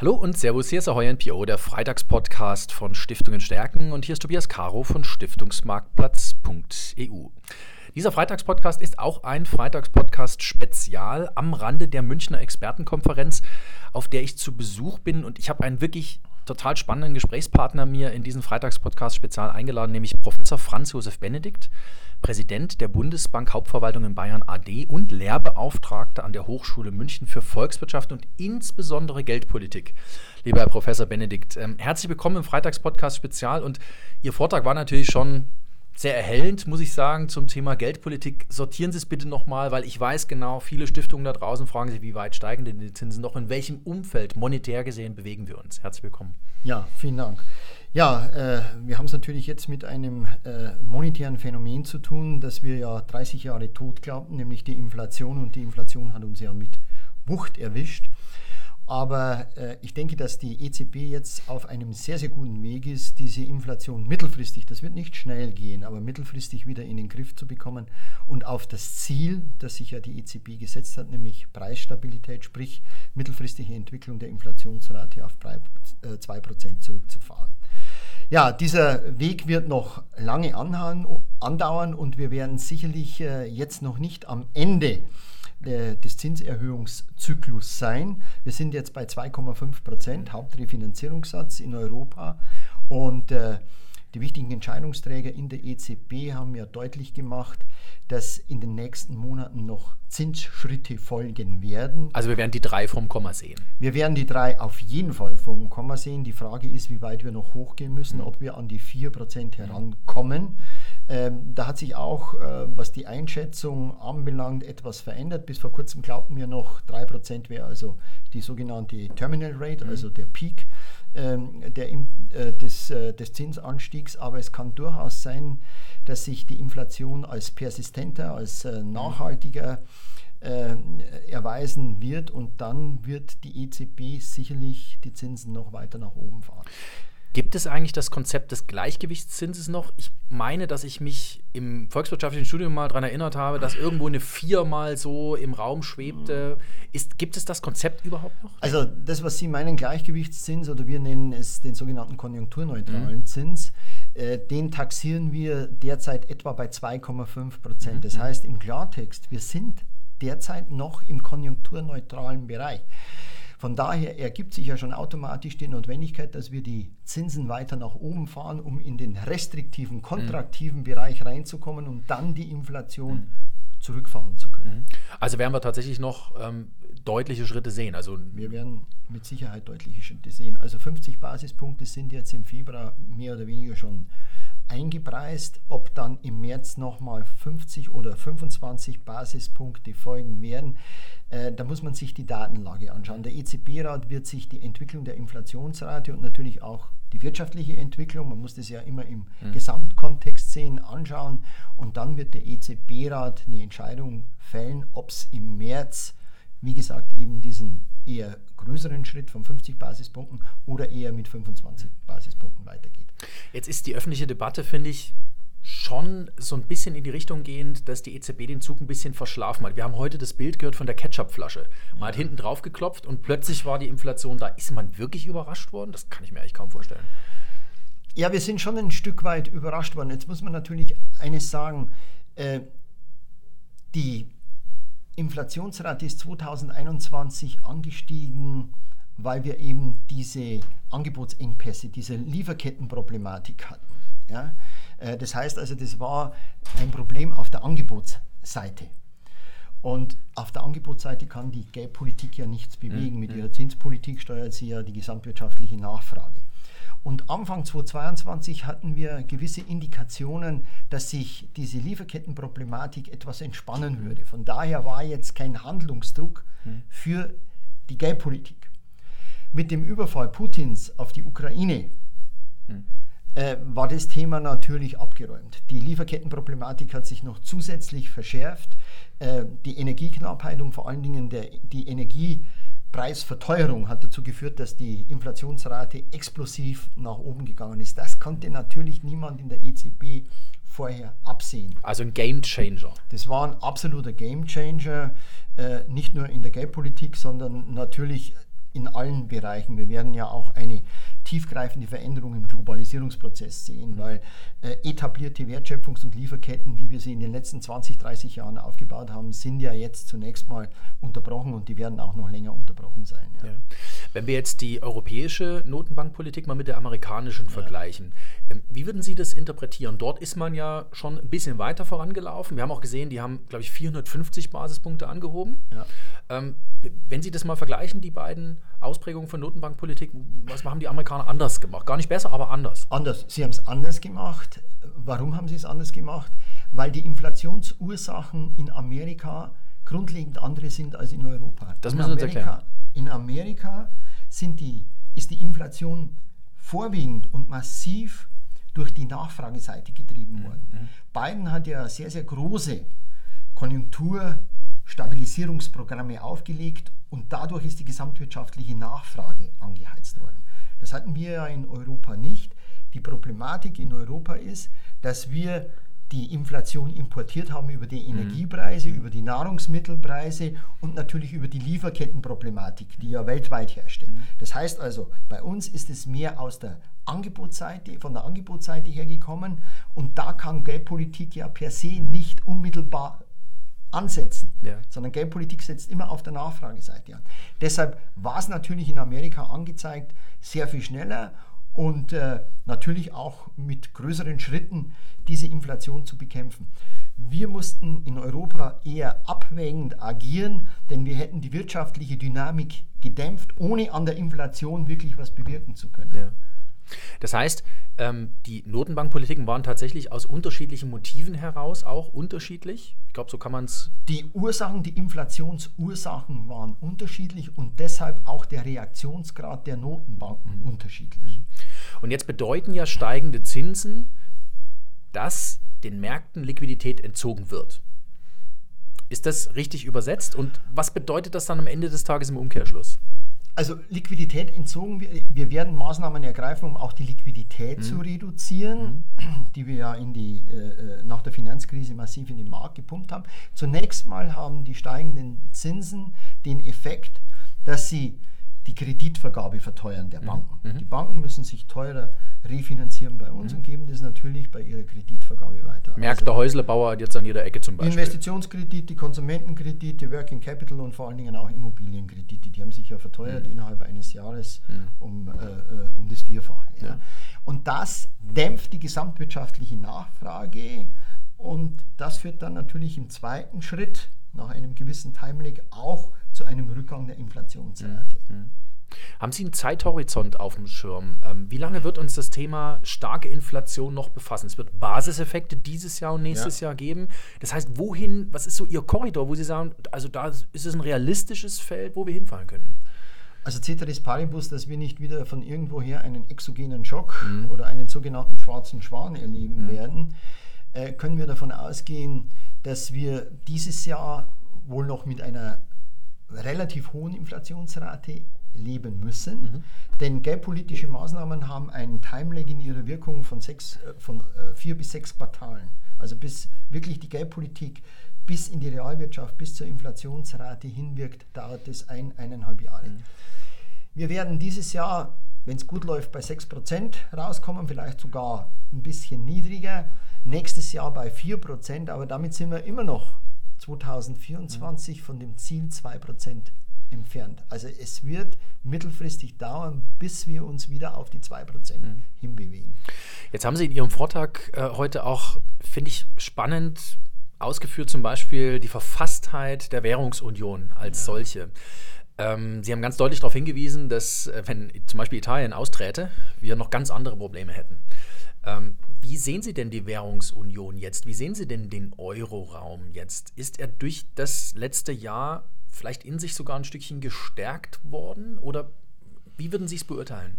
Hallo und Servus, hier ist Ahoy NPO, der Freitagspodcast von Stiftungen stärken und hier ist Tobias Caro von Stiftungsmarktplatz.eu. Dieser Freitagspodcast ist auch ein Freitagspodcast Spezial am Rande der Münchner Expertenkonferenz, auf der ich zu Besuch bin und ich habe einen wirklich total spannenden Gesprächspartner mir in diesen Freitagspodcast spezial eingeladen, nämlich Professor Franz Josef Benedikt. Präsident der Bundesbank Hauptverwaltung in Bayern AD und Lehrbeauftragter an der Hochschule München für Volkswirtschaft und insbesondere Geldpolitik. Lieber Herr Professor Benedikt, ähm, herzlich willkommen im Freitagspodcast Spezial und Ihr Vortrag war natürlich schon sehr erhellend, muss ich sagen, zum Thema Geldpolitik. Sortieren Sie es bitte nochmal, weil ich weiß genau, viele Stiftungen da draußen fragen sich, wie weit steigen denn die Zinsen noch? In welchem Umfeld, monetär gesehen, bewegen wir uns? Herzlich willkommen. Ja, vielen Dank. Ja, äh, wir haben es natürlich jetzt mit einem äh, monetären Phänomen zu tun, das wir ja 30 Jahre tot glaubten, nämlich die Inflation. Und die Inflation hat uns ja mit Wucht erwischt. Aber äh, ich denke, dass die EZB jetzt auf einem sehr, sehr guten Weg ist, diese Inflation mittelfristig, das wird nicht schnell gehen, aber mittelfristig wieder in den Griff zu bekommen und auf das Ziel, das sich ja die EZB gesetzt hat, nämlich Preisstabilität, sprich mittelfristige Entwicklung der Inflationsrate auf 2% äh, zurückzufahren. Ja, dieser Weg wird noch lange andauern und wir werden sicherlich äh, jetzt noch nicht am Ende des Zinserhöhungszyklus sein. Wir sind jetzt bei 2,5 Prozent Hauptrefinanzierungssatz in Europa und äh, die wichtigen Entscheidungsträger in der EZB haben ja deutlich gemacht, dass in den nächsten Monaten noch Zinsschritte folgen werden. Also wir werden die drei vom Komma sehen. Wir werden die drei auf jeden Fall vom Komma sehen. Die Frage ist, wie weit wir noch hochgehen müssen, mhm. ob wir an die 4% herankommen. Ähm, da hat sich auch, äh, was die Einschätzung anbelangt, etwas verändert. Bis vor kurzem glaubten wir noch, 3% wäre also die sogenannte Terminal Rate, mhm. also der Peak ähm, der, äh, des, äh, des Zinsanstiegs. Aber es kann durchaus sein, dass sich die Inflation als persistenter, als äh, nachhaltiger äh, erweisen wird und dann wird die EZB sicherlich die Zinsen noch weiter nach oben fahren. Gibt es eigentlich das Konzept des Gleichgewichtszinses noch? Ich meine, dass ich mich im volkswirtschaftlichen Studium mal daran erinnert habe, dass irgendwo eine Vier mal so im Raum schwebte. Ist, gibt es das Konzept überhaupt noch? Also das, was Sie meinen, Gleichgewichtszins oder wir nennen es den sogenannten konjunkturneutralen mhm. Zins, äh, den taxieren wir derzeit etwa bei 2,5 Prozent. Mhm. Das heißt im Klartext, wir sind derzeit noch im konjunkturneutralen Bereich. Von daher ergibt sich ja schon automatisch die Notwendigkeit, dass wir die Zinsen weiter nach oben fahren, um in den restriktiven, kontraktiven mhm. Bereich reinzukommen und dann die Inflation mhm. zurückfahren zu können. Mhm. Also werden wir tatsächlich noch ähm, deutliche Schritte sehen. Also wir werden mit Sicherheit deutliche Schritte sehen. Also 50 Basispunkte sind jetzt im Februar mehr oder weniger schon eingepreist. Ob dann im März nochmal 50 oder 25 Basispunkte folgen werden, äh, da muss man sich die Datenlage anschauen. Der EZB-Rat wird sich die Entwicklung der Inflationsrate und natürlich auch die wirtschaftliche Entwicklung, man muss das ja immer im mhm. Gesamtkontext sehen, anschauen und dann wird der EZB-Rat eine Entscheidung fällen, ob es im März, wie gesagt, eben diesen eher größeren Schritt von 50 Basispunkten oder eher mit 25 Basispunkten weitergeht. Jetzt ist die öffentliche Debatte, finde ich, schon so ein bisschen in die Richtung gehend, dass die EZB den Zug ein bisschen verschlafen hat. Wir haben heute das Bild gehört von der Ketchupflasche. Man hat hinten drauf geklopft und plötzlich war die Inflation da. Ist man wirklich überrascht worden? Das kann ich mir eigentlich kaum vorstellen. Ja, wir sind schon ein Stück weit überrascht worden. Jetzt muss man natürlich eines sagen. Äh, die Inflationsrate ist 2021 angestiegen, weil wir eben diese Angebotsengpässe, diese Lieferkettenproblematik hatten. Ja? Äh, das heißt also, das war ein Problem auf der Angebotsseite. Und auf der Angebotsseite kann die Geldpolitik ja nichts bewegen. Mhm. Mit ihrer Zinspolitik steuert sie ja die gesamtwirtschaftliche Nachfrage. Und Anfang 2022 hatten wir gewisse Indikationen, dass sich diese Lieferkettenproblematik etwas entspannen würde. Von daher war jetzt kein Handlungsdruck mhm. für die Geldpolitik. Mit dem Überfall Putins auf die Ukraine mhm äh, war das Thema natürlich abgeräumt. Die Lieferkettenproblematik hat sich noch zusätzlich verschärft. Äh, die Energieknappheit und vor allen Dingen der, die Energiepreisverteuerung hat dazu geführt, dass die Inflationsrate explosiv nach oben gegangen ist. Das konnte natürlich niemand in der EZB vorher absehen. Also ein Game Changer. Das war ein absoluter Game Changer, äh, nicht nur in der Geldpolitik, sondern natürlich in allen Bereichen. Wir werden ja auch eine tiefgreifende Veränderung im Globalisierungsprozess sehen, weil äh, etablierte Wertschöpfungs- und Lieferketten, wie wir sie in den letzten 20, 30 Jahren aufgebaut haben, sind ja jetzt zunächst mal unterbrochen und die werden auch noch länger unterbrochen sein. Ja. Ja. Wenn wir jetzt die europäische Notenbankpolitik mal mit der amerikanischen ja. vergleichen, ähm, wie würden Sie das interpretieren? Dort ist man ja schon ein bisschen weiter vorangelaufen. Wir haben auch gesehen, die haben, glaube ich, 450 Basispunkte angehoben. Ähm, wenn Sie das mal vergleichen, die beiden Ausprägungen von Notenbankpolitik, was haben die Amerikaner anders gemacht? Gar nicht besser, aber anders. Anders. Sie haben es anders gemacht. Warum haben sie es anders gemacht? Weil die Inflationsursachen in Amerika grundlegend andere sind als in Europa. Das in müssen Sie uns erklären. In Amerika sind die, ist die Inflation vorwiegend und massiv durch die Nachfrageseite getrieben worden. Mhm. Biden hat ja sehr, sehr große Konjunkturstabilisierungsprogramme aufgelegt und dadurch ist die gesamtwirtschaftliche Nachfrage angeheizt worden. Das hatten wir ja in Europa nicht. Die Problematik in Europa ist, dass wir die Inflation importiert haben über die mhm. Energiepreise, mhm. über die Nahrungsmittelpreise und natürlich über die Lieferkettenproblematik, die ja weltweit herrscht. Mhm. Das heißt also, bei uns ist es mehr aus der Angebotsseite, von der Angebotsseite her gekommen und da kann Geldpolitik ja per se nicht unmittelbar ansetzen, ja. sondern Geldpolitik setzt immer auf der Nachfrageseite an. Deshalb war es natürlich in Amerika angezeigt, sehr viel schneller und äh, natürlich auch mit größeren Schritten diese Inflation zu bekämpfen. Wir mussten in Europa eher abwägend agieren, denn wir hätten die wirtschaftliche Dynamik gedämpft, ohne an der Inflation wirklich was bewirken zu können. Ja. Das heißt, ähm, die Notenbankpolitiken waren tatsächlich aus unterschiedlichen Motiven heraus auch unterschiedlich. Ich glaube, so kann man es. Die Ursachen, die Inflationsursachen waren unterschiedlich und deshalb auch der Reaktionsgrad der Notenbanken mhm. unterschiedlich. Mhm. Und jetzt bedeuten ja steigende Zinsen, dass den Märkten Liquidität entzogen wird. Ist das richtig übersetzt? Und was bedeutet das dann am Ende des Tages im Umkehrschluss? Also Liquidität entzogen, wir, wir werden Maßnahmen ergreifen, um auch die Liquidität mhm. zu reduzieren, mhm. die wir ja in die, äh, äh, nach der Finanzkrise massiv in den Markt gepumpt haben. Zunächst mal haben die steigenden Zinsen den Effekt, dass sie die Kreditvergabe verteuern der mhm. Banken. Mhm. Die Banken müssen sich teurer refinanzieren bei uns mhm. und geben das natürlich bei ihrer Kreditvergabe weiter. Merkt also, der Häuslebauer jetzt an jeder Ecke zum Beispiel. Investitionskredite, Konsumentenkredite, Working Capital und vor allen Dingen auch Immobilienkredite, die haben sich ja verteuert mhm. innerhalb eines Jahres mhm. um, äh, äh, um das Vierfache. Ja. Ja. Und das dämpft die gesamtwirtschaftliche Nachfrage und das führt dann natürlich im zweiten Schritt nach einem gewissen Timelag auch zu einem Rückgang der Inflationsrate. Mhm. Haben Sie einen Zeithorizont auf dem Schirm? Ähm, wie lange wird uns das Thema starke Inflation noch befassen? Es wird Basiseffekte dieses Jahr und nächstes ja. Jahr geben. Das heißt, wohin, was ist so Ihr Korridor, wo Sie sagen, also da ist es ein realistisches Feld, wo wir hinfallen können? Also Ceteris Paribus, dass wir nicht wieder von irgendwoher einen exogenen Schock mhm. oder einen sogenannten schwarzen Schwan erleben mhm. werden, äh, können wir davon ausgehen, dass wir dieses Jahr wohl noch mit einer relativ hohen Inflationsrate leben müssen. Mhm. Denn geldpolitische Maßnahmen haben einen Timelag in ihrer Wirkung von, sechs, äh, von äh, vier bis sechs Quartalen. Also bis wirklich die Geldpolitik bis in die Realwirtschaft, bis zur Inflationsrate hinwirkt, dauert es ein, eineinhalb Jahre. Mhm. Wir werden dieses Jahr, wenn es gut läuft, bei 6% rauskommen, vielleicht sogar ein bisschen niedriger. Nächstes Jahr bei 4%, aber damit sind wir immer noch 2024 mhm. von dem Ziel 2% entfernt. Also es wird mittelfristig dauern, bis wir uns wieder auf die 2% mhm. hinbewegen. Jetzt haben Sie in Ihrem Vortrag äh, heute auch, finde ich, spannend ausgeführt, zum Beispiel die Verfasstheit der Währungsunion als ja. solche. Ähm, Sie haben ganz deutlich darauf hingewiesen, dass, äh, wenn zum Beispiel Italien austräte, wir noch ganz andere Probleme hätten. Ähm, wie sehen Sie denn die Währungsunion jetzt? Wie sehen Sie denn den Euroraum jetzt? Ist er durch das letzte Jahr vielleicht in sich sogar ein Stückchen gestärkt worden? Oder wie würden Sie es beurteilen?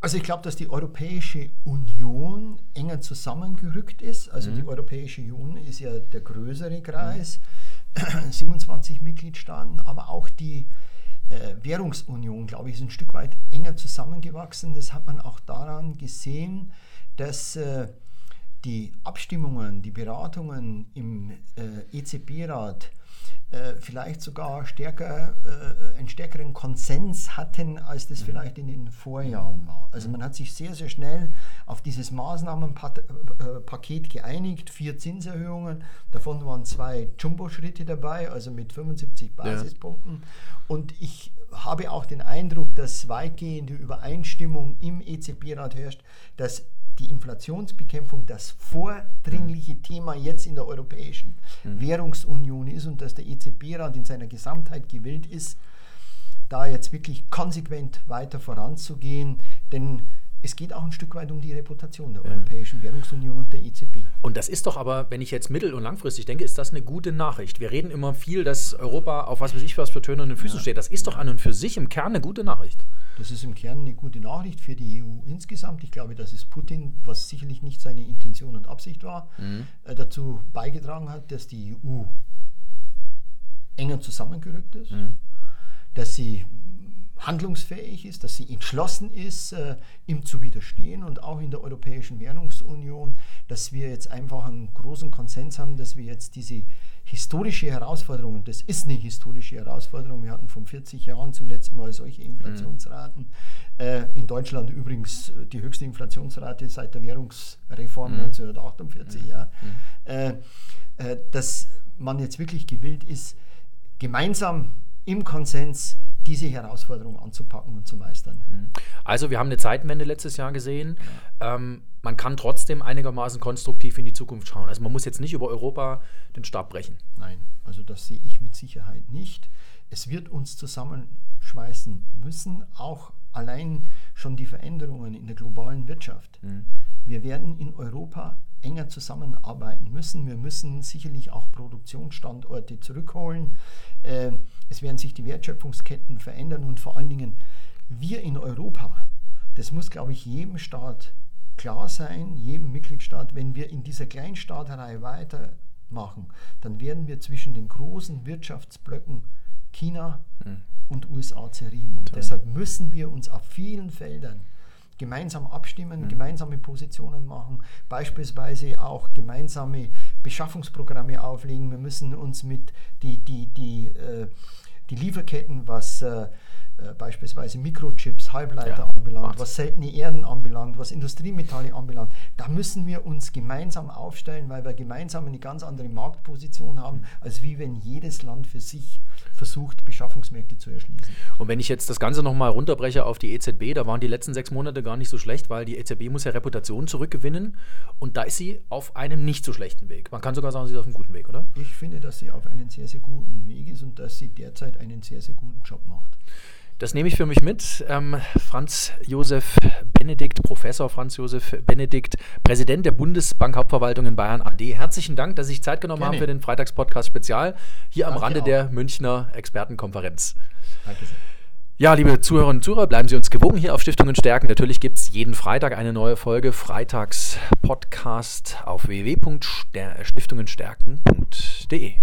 Also ich glaube, dass die Europäische Union enger zusammengerückt ist. Also mhm. die Europäische Union ist ja der größere Kreis, mhm. 27 Mitgliedstaaten, aber auch die äh, Währungsunion, glaube ich, ist ein Stück weit enger zusammengewachsen. Das hat man auch daran gesehen, dass äh, die Abstimmungen, die Beratungen im äh, EZB-Rat äh, vielleicht sogar stärker, äh, einen stärkeren Konsens hatten, als das mhm. vielleicht in den Vorjahren war. Also man hat sich sehr, sehr schnell auf dieses Maßnahmenpaket geeinigt. Vier Zinserhöhungen, davon waren zwei Jumbo-Schritte dabei, also mit 75 Basispunkten. Ja. Und ich habe auch den Eindruck, dass weitgehende Übereinstimmung im EZB-Rat herrscht, dass die Inflationsbekämpfung das vordringliche Thema jetzt in der Europäischen mhm. Währungsunion ist und dass der EZB-Rat in seiner Gesamtheit gewillt ist, da jetzt wirklich konsequent weiter voranzugehen. Denn es geht auch ein Stück weit um die Reputation der ja. Europäischen Währungsunion und der EZB. Und das ist doch aber, wenn ich jetzt mittel- und langfristig denke, ist das eine gute Nachricht. Wir reden immer viel, dass Europa auf was weiß ich was für Töne und den Füßen ja. steht. Das ist doch an und für sich im Kern eine gute Nachricht. Das ist im Kern eine gute Nachricht für die EU insgesamt. Ich glaube, dass es Putin, was sicherlich nicht seine Intention und Absicht war, mhm. äh, dazu beigetragen hat, dass die EU enger zusammengerückt ist, mhm. dass sie handlungsfähig ist, dass sie entschlossen ist, äh, ihm zu widerstehen und auch in der Europäischen Währungsunion, dass wir jetzt einfach einen großen Konsens haben, dass wir jetzt diese historische Herausforderung, und das ist eine historische Herausforderung, wir hatten vor 40 Jahren zum letzten Mal solche Inflationsraten, mhm. äh, in Deutschland übrigens äh, die höchste Inflationsrate seit der Währungsreform mhm. 1948, mhm. ja, äh, äh, dass man jetzt wirklich gewillt ist, gemeinsam im Konsens diese Herausforderung anzupacken und zu meistern. Mhm. Also wir haben eine Zeitenwende letztes Jahr gesehen. Ja. Ähm, man kann trotzdem einigermaßen konstruktiv in die Zukunft schauen. Also man muss jetzt nicht über Europa den Stab brechen. Nein, also das sehe ich mit Sicherheit nicht. Es wird uns zusammenschmeißen müssen, auch allein schon die Veränderungen in der globalen Wirtschaft. Mhm. Wir werden in Europa enger zusammenarbeiten müssen. Wir müssen sicherlich auch Produktionsstandorte zurückholen. Äh, es werden sich die Wertschöpfungsketten verändern und vor allen Dingen wir in Europa, das muss, glaube ich, jedem Staat klar sein, jedem Mitgliedstaat, wenn wir in dieser Kleinstaaterei weitermachen, dann werden wir zwischen den großen Wirtschaftsblöcken China hm. und USA zerrieben. Und deshalb müssen wir uns auf vielen Feldern gemeinsam abstimmen, mhm. gemeinsame Positionen machen, beispielsweise auch gemeinsame Beschaffungsprogramme auflegen. Wir müssen uns mit die, die, die, äh, die Lieferketten, was äh, äh, beispielsweise Mikrochips, Halbleiter ja, anbelangt, Wahnsinn. was seltene Erden anbelangt, was Industriemetalle anbelangt, da müssen wir uns gemeinsam aufstellen, weil wir gemeinsam eine ganz andere Marktposition haben, mhm. als wie wenn jedes Land für sich versucht, Beschaffungsmärkte zu erschließen. Und wenn ich jetzt das Ganze nochmal runterbreche auf die EZB, da waren die letzten sechs Monate gar nicht so schlecht, weil die EZB muss ja Reputation zurückgewinnen und da ist sie auf einem nicht so schlechten Weg. Man kann sogar sagen, sie ist auf einem guten Weg, oder? Ich finde, dass sie auf einem sehr, sehr guten Weg ist und dass sie derzeit einen sehr, sehr guten Job macht. Das nehme ich für mich mit. Ähm, Franz Josef Benedikt, Professor Franz Josef Benedikt, Präsident der Bundesbank-Hauptverwaltung in Bayern AD. Herzlichen Dank, dass Sie sich Zeit genommen Gerne. haben für den Freitagspodcast Spezial hier Danke am Rande der Münchner Expertenkonferenz. Danke sehr. Ja, liebe Zuhörerinnen und Zuhörer, bleiben Sie uns gewogen hier auf Stiftungen stärken. Natürlich gibt es jeden Freitag eine neue Folge Freitags Podcast auf www.stiftungenstärken.de.